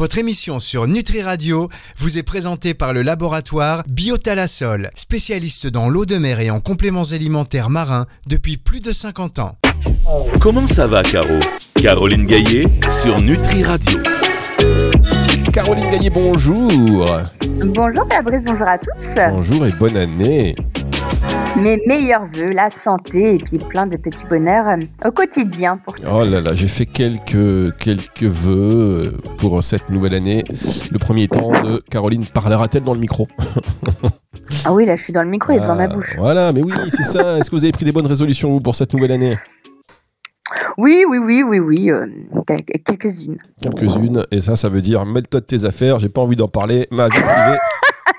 Votre émission sur Nutri Radio vous est présentée par le laboratoire Biotalasol, spécialiste dans l'eau de mer et en compléments alimentaires marins depuis plus de 50 ans. Comment ça va, Caro Caroline Gaillet sur Nutri Radio. Caroline Gaillet, bonjour. Bonjour Fabrice, bonjour à tous. Bonjour et bonne année. Mes meilleurs voeux, la santé et puis plein de petits bonheurs euh, au quotidien pour tous. Oh là là, j'ai fait quelques, quelques vœux euh, pour cette nouvelle année. Le premier temps de Caroline parlera-t-elle dans le micro Ah oui, là je suis dans le micro et devant ma bouche. Voilà, mais oui, c'est ça. Est-ce que vous avez pris des bonnes résolutions vous, pour cette nouvelle année? Oui, oui, oui, oui, oui, euh, quel- quelques-unes. Quelques-unes, et ça, ça veut dire mêle-toi de tes affaires, j'ai pas envie d'en parler, ma vie privée.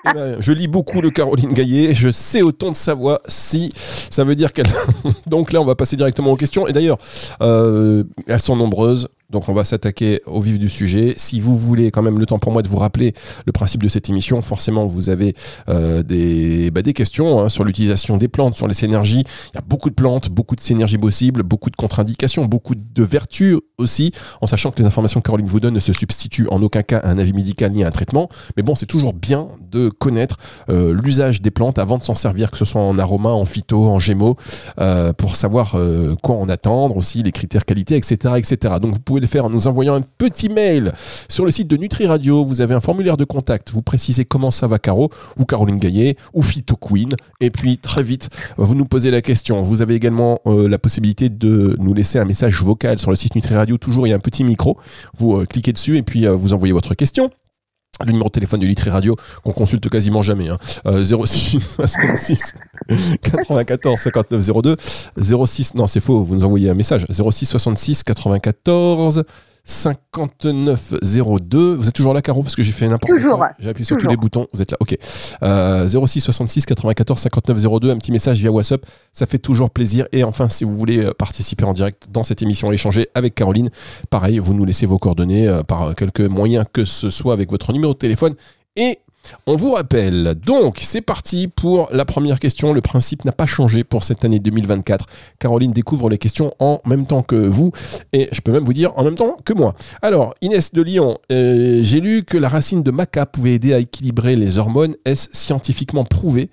Eh ben, je lis beaucoup le Caroline Gaillet, je sais au ton de sa voix si ça veut dire qu'elle. donc là, on va passer directement aux questions. Et d'ailleurs, euh, elles sont nombreuses. Donc on va s'attaquer au vif du sujet. Si vous voulez quand même le temps pour moi de vous rappeler le principe de cette émission, forcément vous avez euh, des, bah, des questions hein, sur l'utilisation des plantes, sur les synergies. Il y a beaucoup de plantes, beaucoup de synergies possibles, beaucoup de contre-indications, beaucoup de vertus aussi, en sachant que les informations que Caroline vous donne ne se substituent en aucun cas à un avis médical ni à un traitement. Mais bon, c'est toujours bien de connaître euh, l'usage des plantes avant de s'en servir, que ce soit en aroma, en phyto, en gémeaux, euh, pour savoir quoi en attendre, aussi les critères qualité, etc., etc. Donc vous pouvez le faire en nous envoyant un petit mail sur le site de Nutri Radio. Vous avez un formulaire de contact. Vous précisez comment ça va, Caro, ou Caroline Gaillet, ou Phyto Queen. Et puis très vite, vous nous posez la question. Vous avez également euh, la possibilité de nous laisser un message vocal sur le site Nutri Radio. Toujours, il y a un petit micro. Vous euh, cliquez dessus et puis euh, vous envoyez votre question. Le numéro de téléphone de Nutri Radio qu'on consulte quasiment jamais. Hein. Euh, 06 66 94 59 02 06 non c'est faux vous nous envoyez un message 06 66 94 59 02 vous êtes toujours là Caro parce que j'ai fait n'importe quoi. J'ai appuyé sur tous les boutons. Vous êtes là. Ok. Euh, 06 66 94 59 02 un petit message via WhatsApp. Ça fait toujours plaisir. Et enfin si vous voulez euh, participer en direct dans cette émission échanger avec Caroline. Pareil vous nous laissez vos coordonnées euh, par quelque moyen que ce soit avec votre numéro de téléphone et on vous rappelle, donc c'est parti pour la première question. Le principe n'a pas changé pour cette année 2024. Caroline découvre les questions en même temps que vous et je peux même vous dire en même temps que moi. Alors, Inès de Lyon, euh, j'ai lu que la racine de maca pouvait aider à équilibrer les hormones. Est-ce scientifiquement prouvé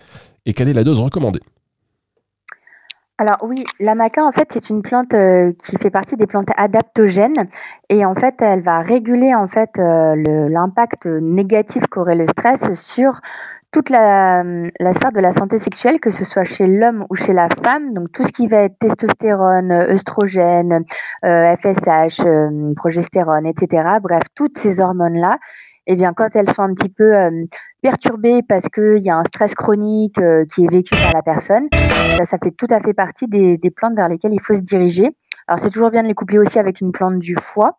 et quelle est la dose recommandée? Alors oui, la maca en fait c'est une plante euh, qui fait partie des plantes adaptogènes et en fait elle va réguler en fait euh, l'impact négatif qu'aurait le stress sur toute la, la sphère de la santé sexuelle, que ce soit chez l'homme ou chez la femme, donc tout ce qui va être testostérone, œstrogène, FSH, euh, progestérone, etc. Bref, toutes ces hormones-là, eh bien, quand elles sont un petit peu euh, perturbées parce qu'il y a un stress chronique euh, qui est vécu par la personne, ça, fait tout à fait partie des, des plantes vers lesquelles il faut se diriger. Alors, c'est toujours bien de les coupler aussi avec une plante du foie.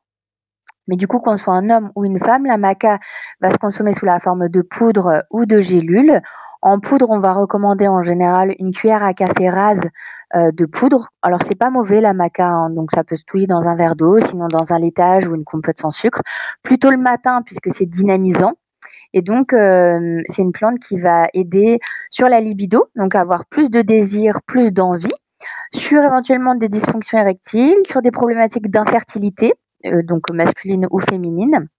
Mais du coup, qu'on soit un homme ou une femme, la maca va se consommer sous la forme de poudre ou de gélules. En poudre, on va recommander en général une cuillère à café rase euh, de poudre. Alors, c'est pas mauvais la maca, hein, donc ça peut se touiller dans un verre d'eau, sinon dans un laitage ou une compote sans sucre. Plutôt le matin, puisque c'est dynamisant. Et donc, euh, c'est une plante qui va aider sur la libido, donc avoir plus de désir, plus d'envie, sur éventuellement des dysfonctions érectiles, sur des problématiques d'infertilité, euh, donc masculine ou féminine.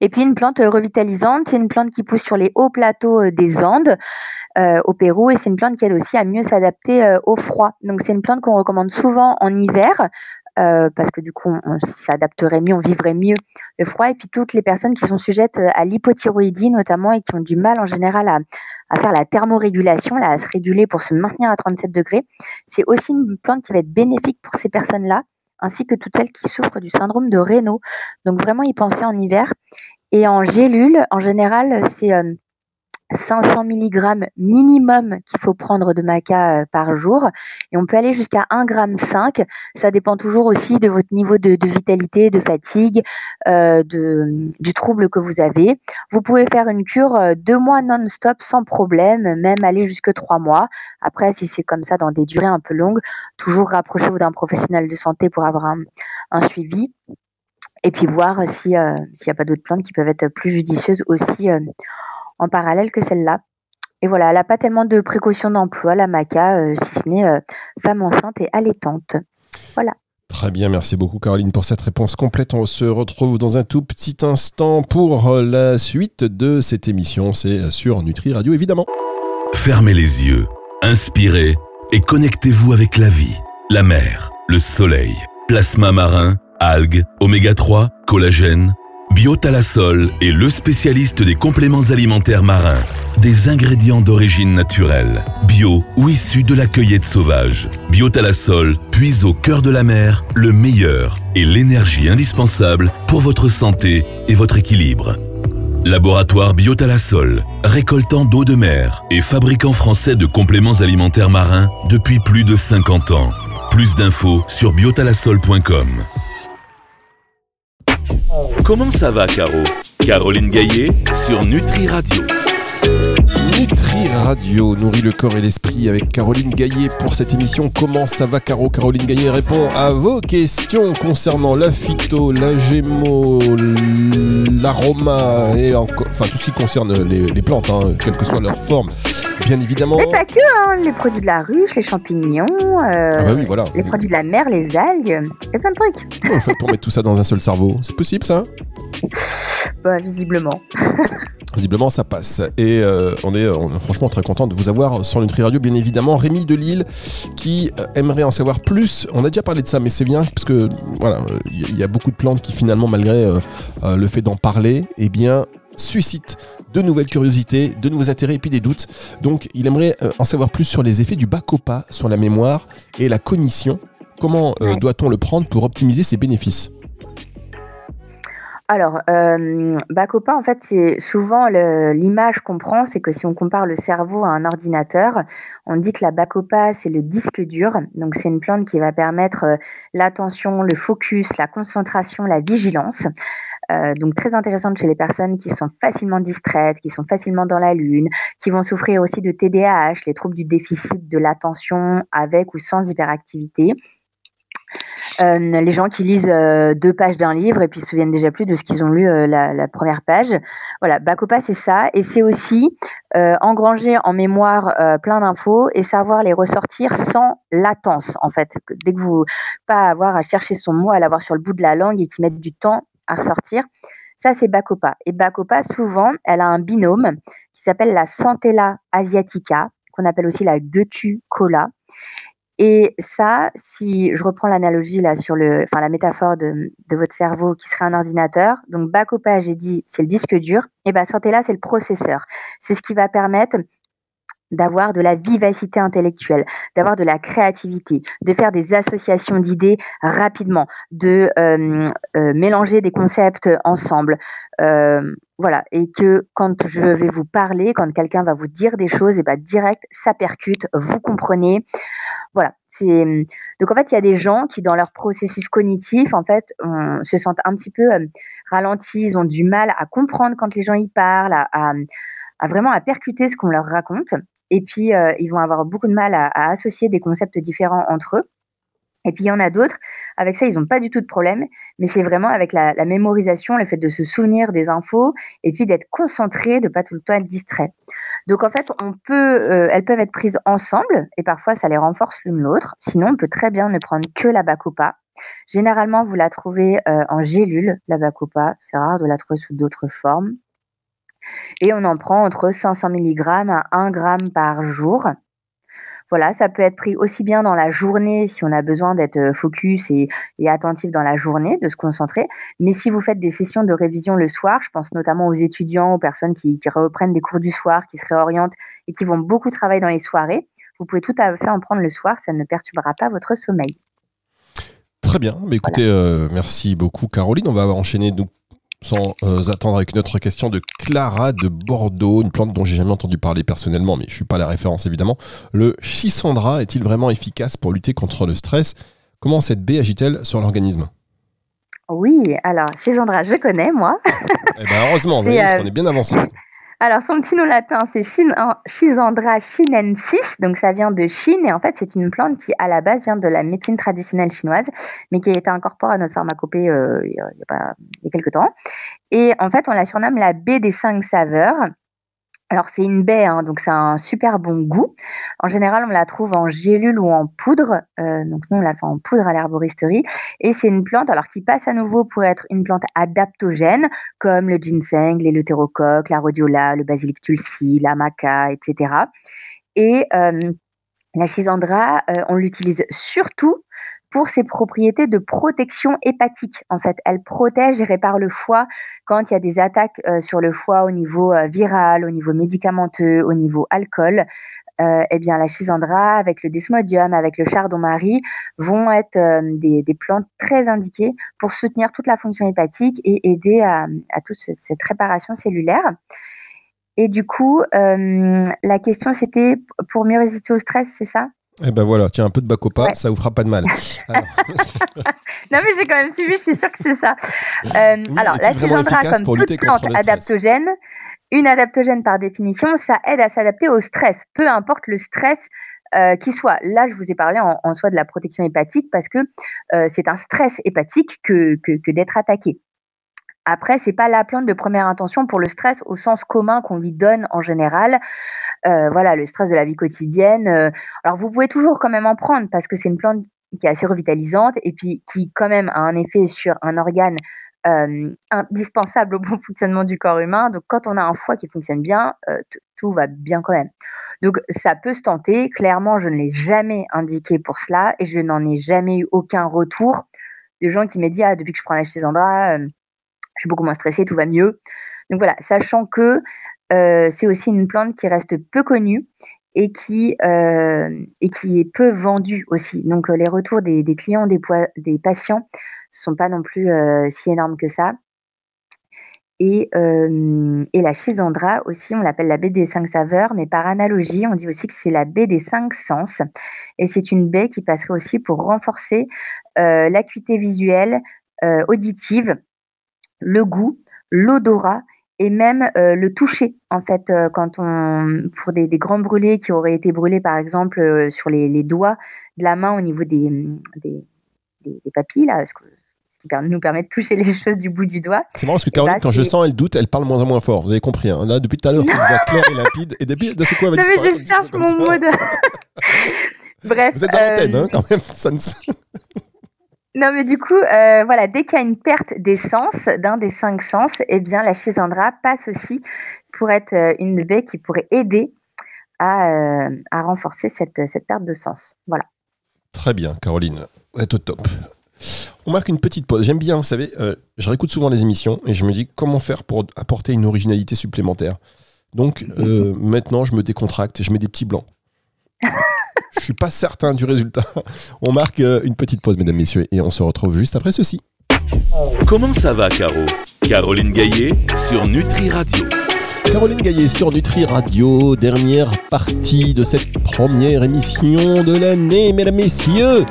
Et puis une plante euh, revitalisante, c'est une plante qui pousse sur les hauts plateaux euh, des Andes euh, au Pérou et c'est une plante qui aide aussi à mieux s'adapter au froid. Donc c'est une plante qu'on recommande souvent en hiver parce que du coup on, s'adapterait mieux, on vivrait mieux le froid. Et puis toutes les personnes qui sont sujettes à l'hypothyroïdie notamment et qui ont du mal en général à, faire la thermorégulation, à se réguler pour se maintenir à 37 degrés, c'est aussi une plante qui va être bénéfique pour ces personnes-là ainsi que toutes celles qui souffrent du syndrome de Raynaud. Donc vraiment y penser en hiver. Et en gélule, en général, c'est euh, 500 mg minimum qu'il faut prendre de maca euh, par jour. Et on peut aller jusqu'à 1,5 g. Ça dépend toujours aussi de votre niveau de, vitalité, de fatigue, euh, de, du trouble que vous avez. Vous pouvez faire une cure euh, deux mois non-stop sans problème, même aller jusque trois mois. Après, si c'est comme ça dans des durées un peu longues, toujours rapprochez-vous d'un professionnel de santé pour avoir un, suivi. Et puis voir si, s'il n'y a pas d'autres plantes qui peuvent être plus judicieuses aussi en parallèle que celle-là. Et voilà, elle n'a pas tellement de précautions d'emploi, la maca, euh, si ce n'est euh, femme enceinte et allaitante. Voilà. Très bien, merci beaucoup Caroline pour cette réponse complète. On se retrouve dans un tout petit instant pour la suite de cette émission. C'est sur Nutri Radio évidemment. Fermez les yeux, inspirez et connectez-vous avec la vie, la mer, le soleil, plasma marin, algues, oméga 3, collagène Biotalasol est le spécialiste des compléments alimentaires marins, des ingrédients d'origine naturelle, bio ou issus de la cueillette sauvage. Biotalasol puise au cœur de la mer le meilleur et l'énergie indispensable pour votre santé et votre équilibre. Laboratoire Biotalasol, récoltant d'eau de mer et fabricant français de compléments alimentaires marins depuis plus de 50 ans. Plus d'infos sur biotalasol.com. Comment ça va, Caro? Caroline Gaillet sur Nutri Radio. Nutri Radio nourrit le corps et l'esprit avec Caroline Gaillet pour cette émission Comment ça va Caro? Caroline Gaillet répond à vos questions concernant la phyto, la gémo, l'aroma et encore, enfin tout ce qui concerne les, plantes, hein, quelle que soit leur forme, bien évidemment. Mais pas que, hein, les produits de la ruche, les champignons, euh, ah bah oui, voilà. les produits de la mer, les algues, il y a plein de trucs. On fait pour mettre tout ça dans un seul cerveau C'est possible ça? Bah visiblement. Visiblement, ça passe. Et euh, on, est, franchement très content de vous avoir sur Nutri Radio, bien évidemment. Rémi de Lille, qui euh, aimerait en savoir plus. On a déjà parlé de ça, mais c'est bien, parce que voilà, il y a beaucoup de plantes qui finalement, malgré euh, le fait d'en parler, eh bien, suscitent de nouvelles curiosités, de nouveaux intérêts et puis des doutes. Donc, il aimerait en savoir plus sur les effets du bacopa sur la mémoire et la cognition. Comment doit-on le prendre pour optimiser ses bénéfices? Alors, euh, Bacopa, en fait, c'est souvent l'image qu'on prend, c'est que si on compare le cerveau à un ordinateur, on dit que la Bacopa, c'est le disque dur. Donc, c'est une plante qui va permettre euh, l'attention, le focus, la concentration, la vigilance. Euh, donc, très intéressante chez les personnes qui sont facilement distraites, qui sont facilement dans la lune, qui vont souffrir aussi de TDAH, les troubles du déficit de l'attention avec ou sans hyperactivité euh, les gens qui lisent euh, deux pages d'un livre et puis se souviennent déjà plus de ce qu'ils ont lu euh, la, première page. Voilà, Bacopa c'est ça et c'est aussi engranger en mémoire plein d'infos et savoir les ressortir sans latence en fait. Dès que vous pas avoir à chercher son mot, à l'avoir sur le bout de la langue et qui mettent du temps à ressortir. Ça, c'est Bacopa. Et Bacopa, souvent, elle a un binôme qui s'appelle la Santella asiatica, qu'on appelle aussi la Getu cola. Et ça, si je reprends l'analogie là sur le, enfin la métaphore de, votre cerveau qui serait un ordinateur, donc back j'ai dit c'est le disque dur, et ben là c'est le processeur. C'est ce qui va permettre d'avoir de la vivacité intellectuelle, d'avoir de la créativité, de faire des associations d'idées rapidement, de euh, euh, mélanger des concepts ensemble. Euh, voilà, et que quand je vais vous parler, quand quelqu'un va vous dire des choses, et ben direct, ça percute, vous comprenez. Voilà, c'est donc en fait il y a des gens qui dans leur processus cognitif en fait se sentent un petit peu ralentis, ils ont du mal à comprendre quand les gens y parlent, à, à vraiment à percuter ce qu'on leur raconte. Et puis, euh, ils vont avoir beaucoup de mal à, associer des concepts différents entre eux. Et puis, il y en a d'autres, avec ça, ils n'ont pas du tout de problème, mais c'est vraiment avec la, mémorisation, le fait de se souvenir des infos, et puis d'être concentré, de pas tout le temps être distrait. Donc, en fait, on peut, euh, elles peuvent être prises ensemble, et parfois, ça les renforce l'une l'autre. Sinon, on peut très bien ne prendre que la bacopa. Généralement, vous la trouvez euh, en gélule, la bacopa. C'est rare de la trouver sous d'autres formes. Et on en prend entre 500 mg à 1 g par jour. Voilà, ça peut être pris aussi bien dans la journée si on a besoin d'être euh, focus et, attentif dans la journée, de se concentrer. Mais si vous faites des sessions de révision le soir, je pense notamment aux étudiants, aux personnes qui, reprennent des cours du soir, qui se réorientent et qui vont beaucoup travailler dans les soirées, vous pouvez tout à fait en prendre le soir, ça ne perturbera pas votre sommeil. Très bien, mais écoutez, euh, merci beaucoup Caroline. On va enchaîner donc sans euh, attendre avec une autre question de Clara de Bordeaux, une plante dont j'ai jamais entendu parler personnellement, mais je suis pas la référence évidemment. Le Chisandra est-il vraiment efficace pour lutter contre le stress? Comment cette baie agit-elle sur l'organisme? Oui, alors Chisandra, je connais moi. eh ben heureusement, parce euh, qu'on est bien avancé. Alors, son petit nom latin, c'est Chisandra chinensis, donc ça vient de Chine, et en fait, c'est une plante qui, à la base, vient de la médecine traditionnelle chinoise, mais qui a été incorporée à notre pharmacopée euh, il, y a quelques temps. Et en fait, on la surnomme la baie des cinq saveurs. Alors c'est une baie, hein, donc ça a un super bon goût. En général, on la trouve en gélule ou en poudre. Euh, donc nous, on la fait en poudre à l'herboristerie. Et c'est une plante, alors qui passe à nouveau pour être une plante adaptogène, comme le ginseng, l'éleutérocoque, la rhodiola, le basilic tulsi, la maca, etc. Et euh, la chisandra, euh, on l'utilise surtout pour ses propriétés de protection hépatique. En fait, elle protège et répare le foie quand il y a des attaques euh, sur le foie au niveau euh, viral, au niveau médicamenteux, au niveau alcool. Euh, eh bien, la chisandra, avec le desmodium, avec le chardon-marie, vont être des, plantes très indiquées pour soutenir toute la fonction hépatique et aider à, à toute cette réparation cellulaire. Et du coup, la question c'était pour mieux résister au stress, c'est ça? Eh ben voilà, tiens, un peu de bacopa, ça vous fera pas de mal. non, mais j'ai quand même suivi, je suis sûre que c'est ça. Euh, alors, la chisandra, comme toute plante adaptogène, une adaptogène par définition, ça aide à s'adapter au stress, peu importe le stress euh, qui soit. Là, je vous ai parlé en, soi de la protection hépatique parce que euh, c'est un stress hépatique que, que d'être attaqué. Après, c'est pas la plante de première intention pour le stress au sens commun qu'on lui donne en général. Euh, voilà, le stress de la vie quotidienne. Euh, alors, vous pouvez toujours quand même en prendre parce que c'est une plante qui est assez revitalisante et puis qui quand même a un effet sur un organe euh, indispensable au bon fonctionnement du corps humain. Donc, quand on a un foie qui fonctionne bien, tout va bien quand même. Donc, ça peut se tenter. Clairement, je ne l'ai jamais indiqué pour cela et je n'en ai jamais eu aucun retour de gens qui m'ont dit ah depuis que je prends la chisandra je suis beaucoup moins stressée, tout va mieux. Donc voilà, sachant que euh, c'est aussi une plante qui reste peu connue et qui, euh, et qui est peu vendue aussi. Donc euh, les retours des, clients, des, des patients ne sont pas non plus si énormes que ça. Et, et, la chisandra aussi, on l'appelle la baie des cinq saveurs, mais par analogie, on dit aussi que c'est la baie des cinq sens. Et c'est une baie qui passerait aussi pour renforcer l'acuité visuelle, auditive, le goût, l'odorat et même euh, le toucher. En fait, euh, quand on pour des, grands brûlés qui auraient été brûlés par exemple euh, sur les, doigts de la main au niveau des, des, papilles là, ce, qui nous permet de toucher les choses du bout du doigt. C'est marrant parce que Caroline, bah, quand je sens elle doute, elle parle moins en moins fort. Vous avez compris. Hein. Là, depuis tout à l'heure, voix claire et limpide. Et depuis, de ce coup, elle va mais je cherche mon mot de... Bref. Vous êtes en antenne, hein, quand même. Ça ne... Non, mais du coup, euh, voilà, dès qu'il y a une perte des sens, d'un des cinq sens, eh bien, la chisandra passe aussi pour être euh, une baie qui pourrait aider à, euh, à renforcer cette, cette, perte de sens. Voilà. Très bien, Caroline. Vous êtes au top. On marque une petite pause. J'aime bien, vous savez, je réécoute souvent les émissions et je me dis comment faire pour apporter une originalité supplémentaire. Donc maintenant, je me décontracte et je mets des petits blancs. Je suis pas certain du résultat. On marque euh, une petite pause, mesdames, messieurs, et on se retrouve juste après ceci. Comment ça va, Caro? Caroline Gaillet sur Nutri Radio. Caroline Gaillet sur Nutri Radio, dernière partie de cette première émission de l'année, mesdames, messieurs,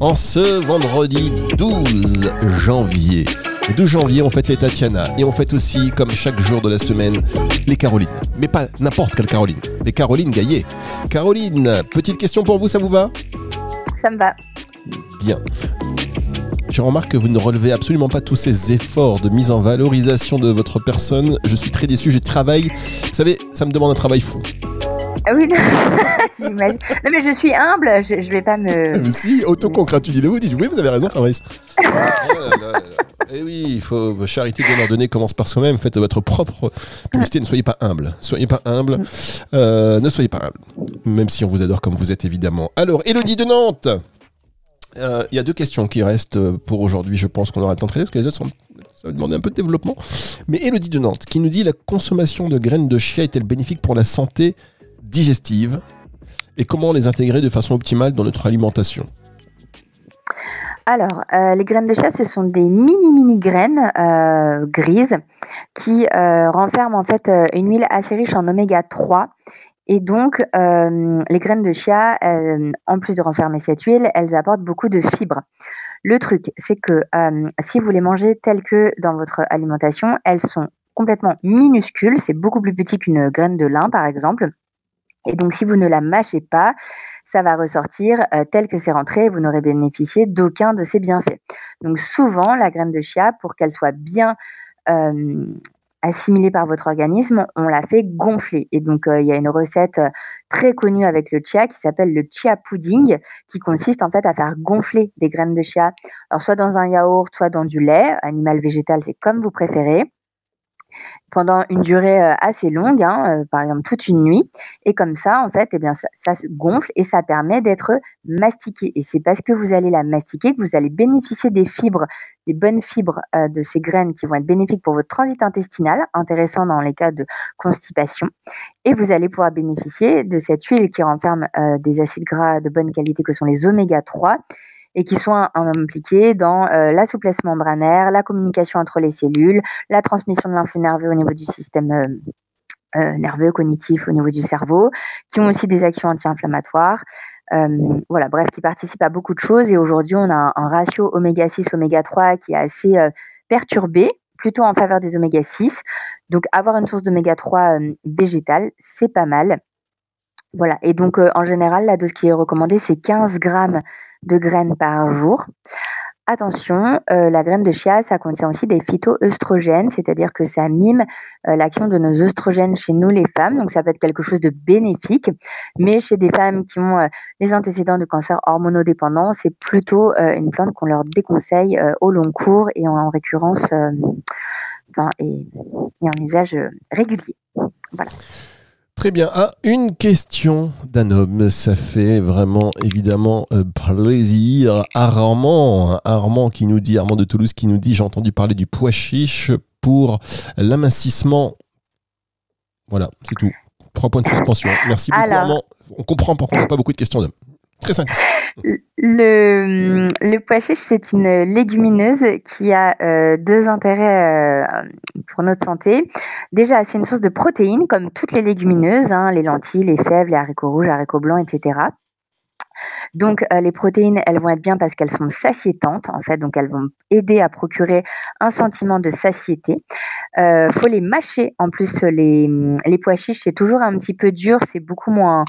en ce vendredi 12 janvier. Le 12 janvier, on fête les Tatiana et on fête aussi, comme chaque jour de la semaine, les Carolines. Mais pas n'importe quelle Caroline, les Caroline Gaillet. Caroline, petite question pour vous, ça vous va? Ça me va. Bien. Je remarque que vous ne relevez absolument pas tous ces efforts de mise en valorisation de votre personne. Je suis très déçu, je travaille. Vous savez, ça me demande un travail fou. Ah oui, j'imagine. Non, mais je suis humble, je, je vais pas me. Mais si, autocongratulez-vous, dites oui, vous avez raison, Fabrice. oh Eh oui, il faut charité bien ordonnée commence par soi-même. Faites votre propre publicité. Ne soyez pas humble. Soyez pas humble. Euh, ne soyez pas humble. Même si on vous adore comme vous êtes évidemment. Alors, Elodie de Nantes. Euh, il y a deux questions qui restent pour aujourd'hui. Je pense qu'on aura le temps de traiter parce que les autres ça va demander un peu de développement. Mais Elodie de Nantes qui nous dit la consommation de graines de chia est-elle bénéfique pour la santé digestive? Et comment les intégrer de façon optimale dans notre alimentation? Alors, euh, les graines de chia, ce sont des mini mini graines euh, grises qui euh, renferment en fait une huile assez riche en oméga 3 et donc, les graines de chia, en plus de renfermer cette huile, elles apportent beaucoup de fibres. Le truc, c'est que si vous les mangez telles que dans votre alimentation, elles sont complètement minuscules. C'est beaucoup plus petit qu'une graine de lin, par exemple. Et donc, si vous ne la mâchez pas, ça va ressortir euh, tel que c'est rentré vous n'aurez bénéficié d'aucun de ses bienfaits. Donc, souvent, la graine de chia, pour qu'elle soit bien euh, assimilée par votre organisme, on la fait gonfler. Et donc, il y a une recette très connue avec le chia qui s'appelle le chia pudding, qui consiste en fait à faire gonfler des graines de chia, alors soit dans un yaourt, soit dans du lait, animal, végétal, c'est comme vous préférez pendant une durée euh, assez longue, hein, euh, par exemple toute une nuit. Et comme ça, en fait, eh bien, ça, se gonfle et ça permet d'être mastiqué. Et c'est parce que vous allez la mastiquer que vous allez bénéficier des fibres, des bonnes fibres euh, de ces graines qui vont être bénéfiques pour votre transit intestinal, intéressant dans les cas de constipation. Et vous allez pouvoir bénéficier de cette huile qui renferme des acides gras de bonne qualité que sont les oméga 3 et qui sont impliqués dans euh, la souplesse membranaire, la communication entre les cellules, la transmission de l'influx nerveux au niveau du système euh, euh, nerveux, cognitif au niveau du cerveau, qui ont aussi des actions anti-inflammatoires. voilà, bref, qui participent à beaucoup de choses. Et aujourd'hui, on a un, ratio oméga 6, oméga 3 qui est assez perturbé, plutôt en faveur des oméga 6. Donc, avoir une source d'oméga 3 végétale, c'est pas mal. Voilà. Et donc, en général, la dose qui est recommandée, c'est 15 grammes de graines par jour. Attention, euh, la graine de chia, ça contient aussi des phytoœstrogènes, c'est-à-dire que ça mime euh, l'action de nos œstrogènes chez nous les femmes, donc ça peut être quelque chose de bénéfique. Mais chez des femmes qui ont euh, les antécédents de cancer hormonodépendant, c'est plutôt une plante qu'on leur déconseille au long cours et en, récurrence et, en usage régulier. Voilà. Très bien. Ah, une question d'un homme, ça fait vraiment évidemment euh, plaisir. Armand, Armand qui nous dit, Armand de Toulouse qui nous dit, j'ai entendu parler du pois chiche pour l'amincissement. Voilà, c'est tout. Trois points de suspension. Merci beaucoup Armand. On comprend pourquoi on n'a pas beaucoup de questions d'hommes. Très Le, pois chiche, c'est une légumineuse qui a euh, deux intérêts euh, pour notre santé. Déjà, c'est une source de protéines, comme toutes les légumineuses, hein, les lentilles, les fèves, les haricots rouges, haricots blancs, etc. Donc euh, les protéines, elles vont être bien parce qu'elles sont satiétantes en fait, donc elles vont aider à procurer un sentiment de satiété. Euh, faut les mâcher. En plus, les, les pois chiches, c'est toujours un petit peu dur, c'est beaucoup moins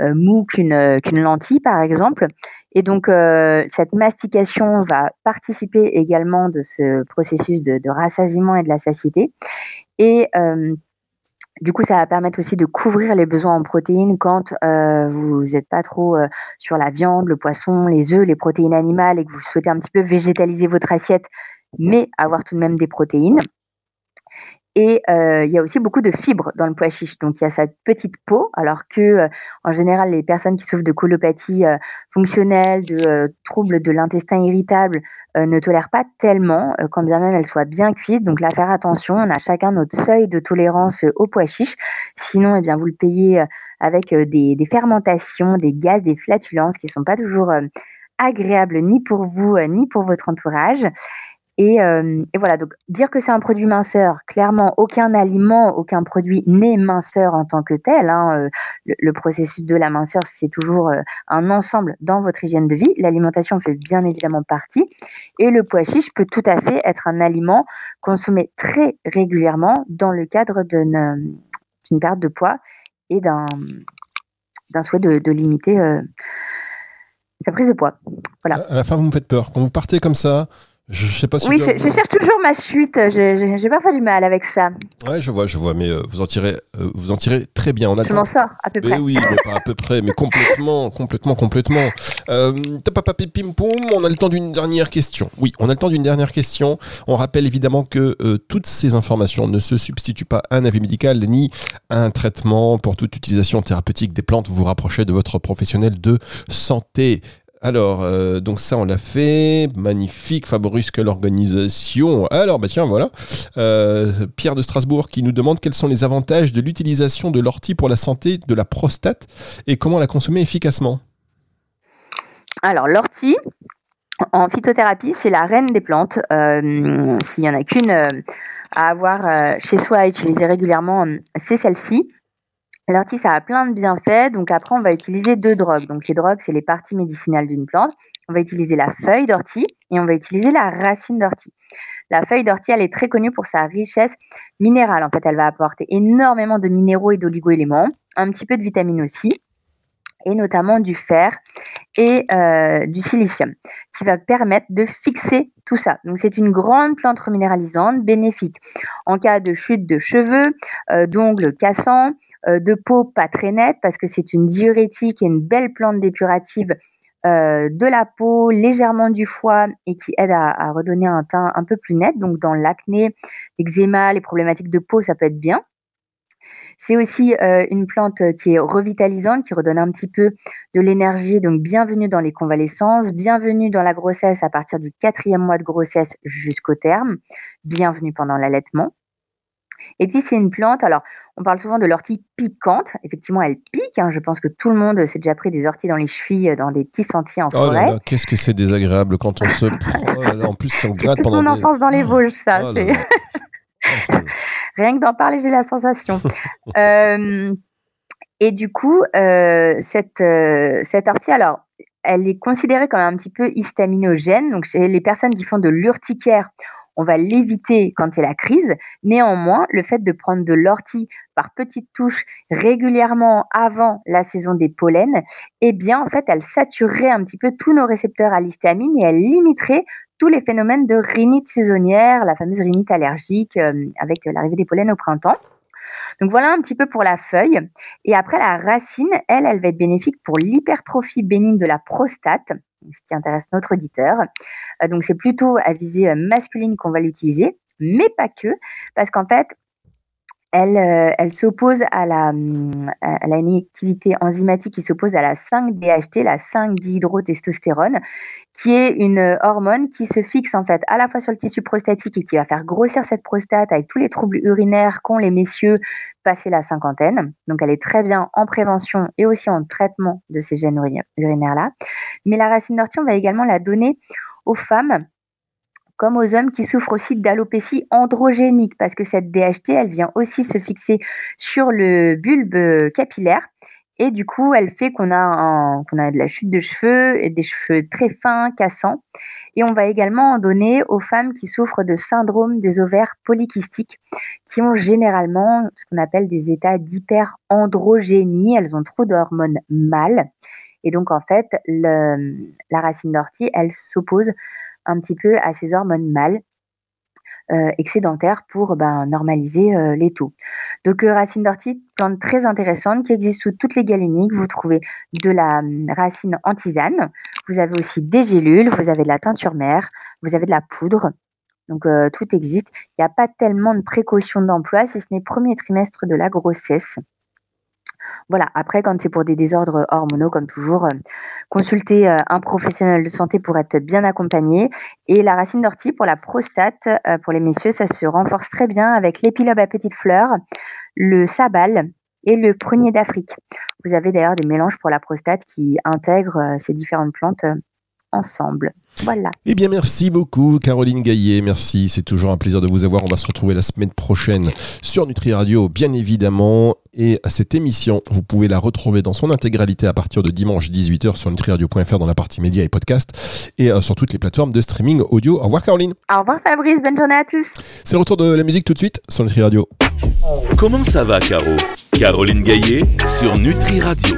mou qu'une qu'une lentille par exemple. Et donc euh, cette mastication va participer également de ce processus de, de rassasiement et de la satiété. Et du coup, ça va permettre aussi de couvrir les besoins en protéines quand euh, vous n'êtes pas trop euh, sur la viande, le poisson, les œufs, les protéines animales et que vous souhaitez un petit peu végétaliser votre assiette, mais avoir tout de même des protéines. Et euh, il y a aussi beaucoup de fibres dans le pois chiche. Donc il y a sa petite peau, alors que euh, en général les personnes qui souffrent de colopathie euh, fonctionnelle, de troubles de l'intestin irritable, ne tolèrent pas tellement, quand bien même elles soient bien cuites. Donc là, faire attention, on a chacun notre seuil de tolérance au pois chiche. Sinon, eh bien vous le payez avec des, des, fermentations, des gaz, des flatulences qui sont pas toujours agréables ni pour vous ni pour votre entourage. Euh, et, voilà, donc dire que c'est un produit minceur, clairement, aucun aliment, aucun produit n'est minceur en tant que tel. Hein, euh, le, processus de la minceur, c'est toujours euh, un ensemble dans votre hygiène de vie. L'alimentation fait bien évidemment partie. Et le pois chiche peut tout à fait être un aliment consommé très régulièrement dans le cadre d'une perte de poids et d'un souhait de, limiter sa prise de poids. Voilà. À la fin, vous me faites peur. Quand vous partez comme ça, je sais pas si oui, je, cherche toujours ma chute. J'ai parfois du mal avec ça. Ouais, je vois, je vois, mais euh, vous en tirez, euh, vous en tirez très bien. On je m'en sors à peu près. oui, mais pas à peu près, mais complètement, complètement, complètement. Euh, pim poum. On a le temps d'une dernière question. Oui, on a le temps d'une dernière question. On rappelle évidemment que euh, toutes ces informations ne se substituent pas à un avis médical ni à un traitement pour toute utilisation thérapeutique des plantes. Vous vous rapprochez de votre professionnel de santé. Alors, euh, donc ça, on l'a fait. Magnifique, Fabrice, quelle organisation. Alors, bah tiens, voilà. Euh, Pierre de Strasbourg qui nous demande quels sont les avantages de l'utilisation de l'ortie pour la santé de la prostate et comment la consommer efficacement. Alors, l'ortie, en phytothérapie, c'est la reine des plantes. Euh, s'il n'y en a qu'une à avoir chez soi à utiliser régulièrement, c'est celle-ci. L'ortie, ça a plein de bienfaits. Donc après, on va utiliser deux drogues. Donc les drogues, c'est les parties médicinales d'une plante. On va utiliser la feuille d'ortie et on va utiliser la racine d'ortie. La feuille d'ortie, elle est très connue pour sa richesse minérale. En fait, elle va apporter énormément de minéraux et d'oligo-éléments, un petit peu de vitamines aussi. et notamment du fer et euh, du silicium, qui va permettre de fixer tout ça. Donc c'est une grande plante reminéralisante bénéfique en cas de chute de cheveux, euh, d'ongles cassants, de peau pas très nette parce que c'est une diurétique et une belle plante dépurative de la peau, légèrement du foie et qui aide à, à redonner un teint un peu plus net. Donc dans l'acné, l'eczéma, les problématiques de peau, ça peut être bien. C'est aussi euh, une plante qui est revitalisante, qui redonne un petit peu de l'énergie. Donc bienvenue dans les convalescences, bienvenue dans la grossesse à partir du quatrième mois de grossesse jusqu'au terme, bienvenue pendant l'allaitement. Et puis c'est une plante, alors on parle souvent de l'ortie piquante, effectivement elle pique, hein. je pense que tout le monde s'est déjà pris des orties dans les chevilles, dans des petits sentiers en Oh forêt. qu'est-ce que c'est désagréable quand on se. Oh là en plus, ça gratte pendant. mon des- enfance dans les Vosges, ça. Oh c'est- Rien que d'en parler, j'ai la sensation. Euh, et du coup, euh, cette, euh, cette ortie, alors, elle est considérée comme un petit peu histaminogène. Donc, chez les personnes qui font de l'urticaire, on va l'éviter quand c'est la crise. Néanmoins, le fait de prendre de l'ortie par petites touches régulièrement avant la saison des pollens, eh bien, en fait, elle saturerait un petit peu tous nos récepteurs à l'histamine et elle limiterait tous les phénomènes de rhinite saisonnière, la fameuse rhinite allergique euh, avec l'arrivée des pollens au printemps. Donc voilà un petit peu pour la feuille. Et après, la racine, elle, elle va être bénéfique pour l'hypertrophie bénigne de la prostate, ce qui intéresse notre auditeur. Euh, donc c'est plutôt à visée euh, masculine qu'on va l'utiliser, mais pas que, parce qu'en fait, elle, euh, elle s'oppose à la, hum, enzymatique qui s'oppose à la 5-DHT, la 5-dihydrotestostérone, qui est une euh, hormone qui se fixe en fait à la fois sur le tissu prostatique et qui va faire grossir cette prostate avec tous les troubles urinaires qu'ont les messieurs passé la cinquantaine. Donc elle est très bien en prévention et aussi en traitement de ces gènes uri- urinaires-là. Mais la racine d'ortie, on va également la donner aux femmes comme aux hommes qui souffrent aussi d'alopécie androgénique, parce que cette DHT, elle vient aussi se fixer sur le bulbe capillaire. Et du coup, elle fait qu'on a, a de la chute de cheveux et des cheveux très fins, cassants. Et on va également en donner aux femmes qui souffrent de syndrome des ovaires polykystiques, qui ont généralement ce qu'on appelle des états d'hyperandrogénie. Elles ont trop d'hormones mâles. Et donc, en fait, la racine d'ortie, elle s'oppose un petit peu à ces hormones mâles euh, excédentaires pour ben, normaliser euh, les taux. Donc euh, racine d'ortie, plante très intéressante qui existe sous toutes les galéniques. Vous trouvez de la hum, racine en tisane, vous avez aussi des gélules, vous avez de la teinture mère, vous avez de la poudre. Donc tout existe. Il n'y a pas tellement de précautions d'emploi si ce n'est premier trimestre de la grossesse. Voilà, après, quand c'est pour des désordres hormonaux, comme toujours, euh, consultez euh, un professionnel de santé pour être bien accompagné. Et la racine d'ortie pour la prostate, euh, pour les messieurs, ça se renforce très bien avec l'épilobe à petites fleurs, le sabal et le prunier d'Afrique. Vous avez d'ailleurs des mélanges pour la prostate qui intègrent ces différentes plantes ensemble. Voilà. Eh bien, merci beaucoup, Caroline Gaillet. Merci, c'est toujours un plaisir de vous avoir. On va se retrouver la semaine prochaine sur Nutri Radio, bien évidemment. Et cette émission, vous pouvez la retrouver dans son intégralité à partir de dimanche 18h sur nutriradio.fr dans la partie médias et podcasts et euh, sur toutes les plateformes de streaming audio. Au revoir, Caroline. Au revoir Fabrice, bonne journée à tous. C'est le retour de la musique tout de suite sur Nutri Radio. Comment ça va, Caro? Caroline Gaillet sur Nutri Radio.